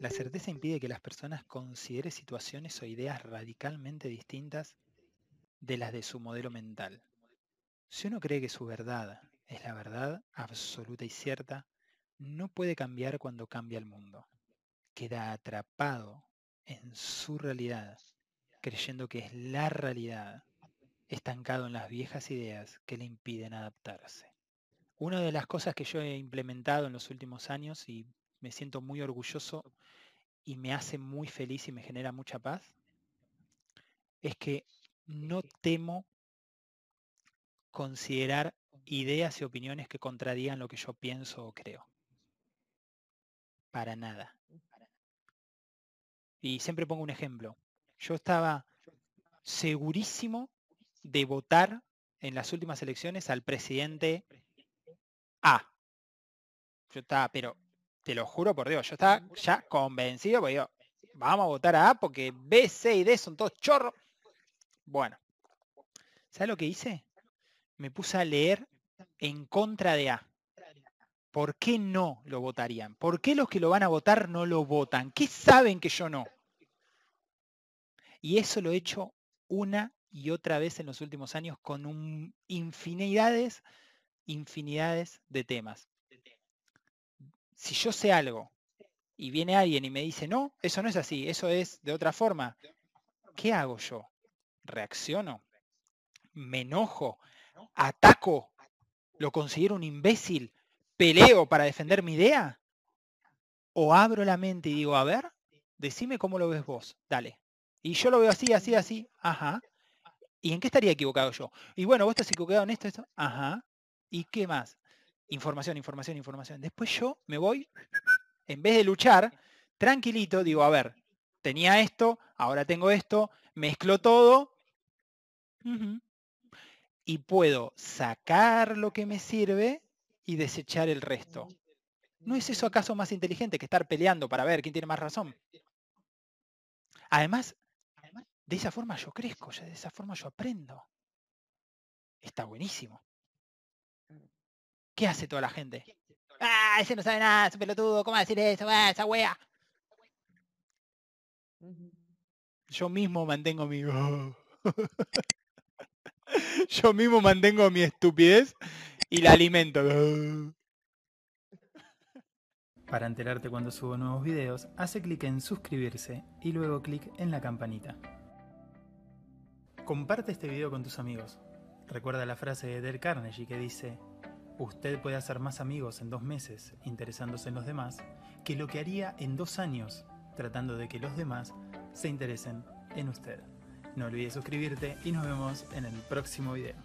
La certeza impide que las personas consideren situaciones o ideas radicalmente distintas de las de su modelo mental. Si uno cree que su verdad es la verdad absoluta y cierta, no puede cambiar cuando cambia el mundo. Queda atrapado en su realidad, creyendo que es la realidad, estancado en las viejas ideas que le impiden adaptarse. Una de las cosas que yo he implementado en los últimos años y me siento muy orgulloso y me hace muy feliz y me genera mucha paz, es que no temo considerar ideas y opiniones que contradigan lo que yo pienso o creo. Para nada. Y siempre pongo un ejemplo. Yo estaba segurísimo de votar en las últimas elecciones al presidente A. Yo estaba, pero te lo juro por Dios, yo estaba ya convencido, porque digo, vamos a votar a A porque B, C y D son todos chorros. Bueno, ¿sabes lo que hice? Me puse a leer en contra de A. ¿Por qué no lo votarían? ¿Por qué los que lo van a votar no lo votan? ¿Qué saben que yo no? Y eso lo he hecho una y otra vez en los últimos años con infinidades, infinidades de temas. Si yo sé algo y viene alguien y me dice, no, eso no es así, eso es de otra forma, ¿qué hago yo? ¿Reacciono? ¿Me enojo? ¿Ataco? ¿Lo considero un imbécil? ¿Peleo para defender mi idea? ¿O abro la mente y digo, a ver, decime cómo lo ves vos, dale. Y yo lo veo así, así, así, ajá. ¿Y en qué estaría equivocado yo? Y bueno, vos estás equivocado en esto, esto, ajá. ¿Y qué más? Información, información, información. Después yo me voy, en vez de luchar, tranquilito, digo, a ver, tenía esto, ahora tengo esto, mezclo todo. Y puedo sacar lo que me sirve y desechar el resto. ¿No es eso acaso más inteligente que estar peleando para ver quién tiene más razón? Además, de esa forma yo crezco, de esa forma yo aprendo. Está buenísimo. ¿Qué hace toda la gente? Ah, ese no sabe nada, ese pelotudo, ¿cómo va a decir eso? Ah, esa wea. Yo mismo mantengo mi. Yo mismo mantengo mi estupidez y la alimento. Para enterarte cuando subo nuevos videos, hace clic en suscribirse y luego clic en la campanita. Comparte este video con tus amigos. Recuerda la frase de Del Carnegie que dice, usted puede hacer más amigos en dos meses interesándose en los demás que lo que haría en dos años tratando de que los demás se interesen en usted. No olvides suscribirte y nos vemos en el próximo video.